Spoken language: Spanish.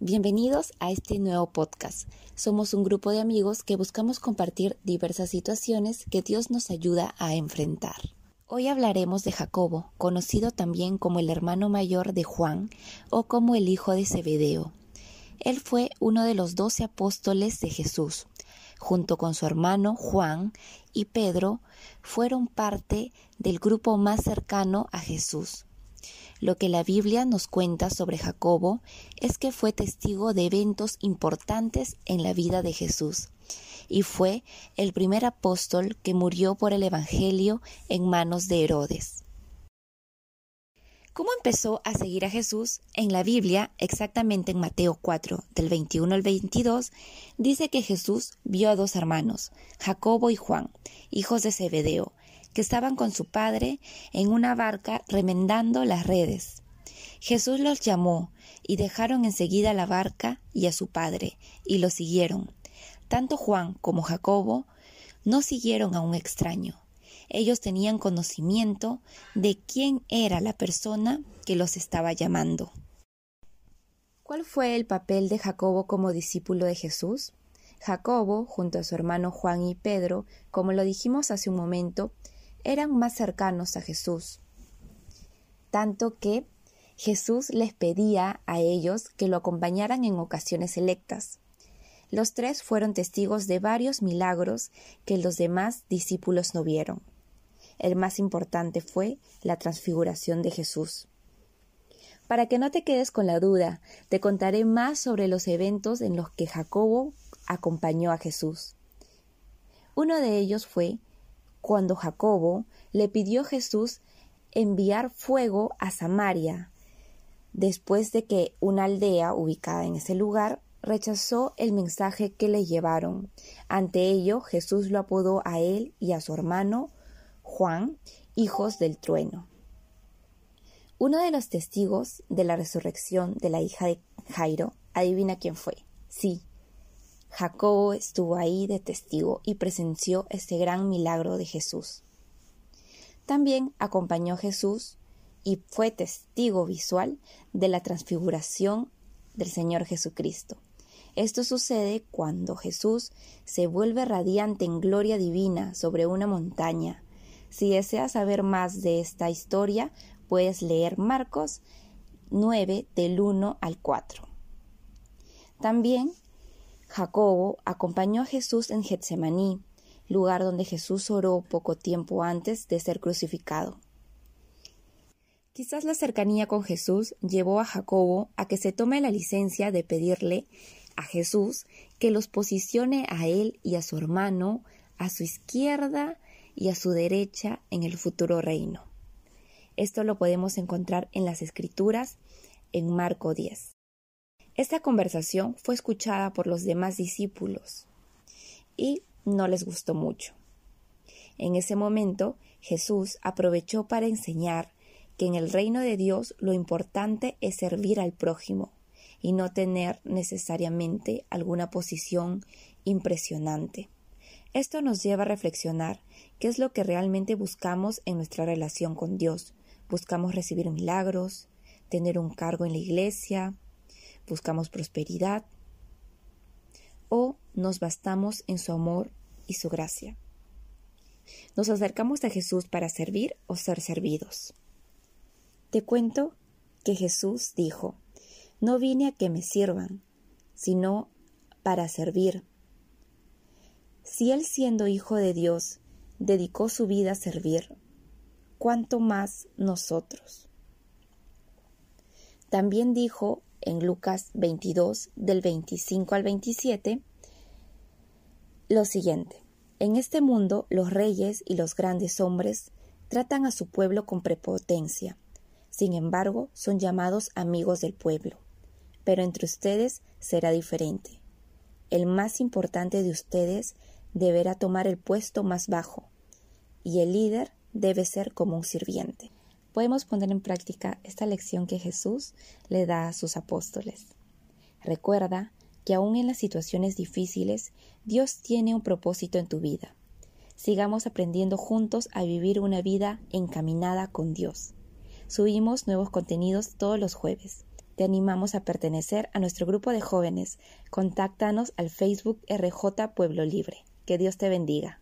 bienvenidos a este nuevo podcast. Somos un grupo de amigos que buscamos compartir diversas situaciones que Dios nos ayuda a enfrentar. Hoy hablaremos de Jacobo, conocido también como el hermano mayor de Juan o como el hijo de Zebedeo. Él fue uno de los doce apóstoles de Jesús. Junto con su hermano Juan y Pedro, fueron parte del grupo más cercano a Jesús. Lo que la Biblia nos cuenta sobre Jacobo es que fue testigo de eventos importantes en la vida de Jesús y fue el primer apóstol que murió por el Evangelio en manos de Herodes. ¿Cómo empezó a seguir a Jesús? En la Biblia, exactamente en Mateo 4, del 21 al 22, dice que Jesús vio a dos hermanos, Jacobo y Juan, hijos de Zebedeo, que estaban con su padre en una barca remendando las redes. Jesús los llamó y dejaron enseguida la barca y a su padre, y lo siguieron. Tanto Juan como Jacobo no siguieron a un extraño. Ellos tenían conocimiento de quién era la persona que los estaba llamando. ¿Cuál fue el papel de Jacobo como discípulo de Jesús? Jacobo, junto a su hermano Juan y Pedro, como lo dijimos hace un momento, eran más cercanos a Jesús, tanto que Jesús les pedía a ellos que lo acompañaran en ocasiones selectas. Los tres fueron testigos de varios milagros que los demás discípulos no vieron. El más importante fue la transfiguración de Jesús. Para que no te quedes con la duda, te contaré más sobre los eventos en los que Jacobo acompañó a Jesús. Uno de ellos fue cuando Jacobo le pidió a Jesús enviar fuego a Samaria, después de que una aldea ubicada en ese lugar rechazó el mensaje que le llevaron. Ante ello, Jesús lo apodó a él y a su hermano Juan, hijos del trueno. Uno de los testigos de la resurrección de la hija de Jairo, adivina quién fue. Sí, Jacobo estuvo ahí de testigo y presenció este gran milagro de Jesús. También acompañó Jesús y fue testigo visual de la transfiguración del Señor Jesucristo. Esto sucede cuando Jesús se vuelve radiante en gloria divina sobre una montaña. Si deseas saber más de esta historia, puedes leer Marcos 9 del 1 al 4. También Jacobo acompañó a Jesús en Getsemaní, lugar donde Jesús oró poco tiempo antes de ser crucificado. Quizás la cercanía con Jesús llevó a Jacobo a que se tome la licencia de pedirle a Jesús que los posicione a él y a su hermano a su izquierda y a su derecha en el futuro reino. Esto lo podemos encontrar en las Escrituras en Marco 10. Esta conversación fue escuchada por los demás discípulos y no les gustó mucho. En ese momento Jesús aprovechó para enseñar que en el reino de Dios lo importante es servir al prójimo y no tener necesariamente alguna posición impresionante. Esto nos lleva a reflexionar qué es lo que realmente buscamos en nuestra relación con Dios. Buscamos recibir milagros, tener un cargo en la iglesia, buscamos prosperidad o nos bastamos en su amor y su gracia. Nos acercamos a Jesús para servir o ser servidos. Te cuento que Jesús dijo, no vine a que me sirvan, sino para servir. Si Él siendo Hijo de Dios dedicó su vida a servir, ¿cuánto más nosotros? También dijo en Lucas 22 del 25 al 27 lo siguiente. En este mundo los reyes y los grandes hombres tratan a su pueblo con prepotencia. Sin embargo, son llamados amigos del pueblo. Pero entre ustedes será diferente. El más importante de ustedes deberá tomar el puesto más bajo, y el líder debe ser como un sirviente podemos poner en práctica esta lección que Jesús le da a sus apóstoles. Recuerda que aún en las situaciones difíciles, Dios tiene un propósito en tu vida. Sigamos aprendiendo juntos a vivir una vida encaminada con Dios. Subimos nuevos contenidos todos los jueves. te animamos a pertenecer a nuestro grupo de jóvenes. Contáctanos al Facebook RJ Pueblo Libre. Que Dios te bendiga.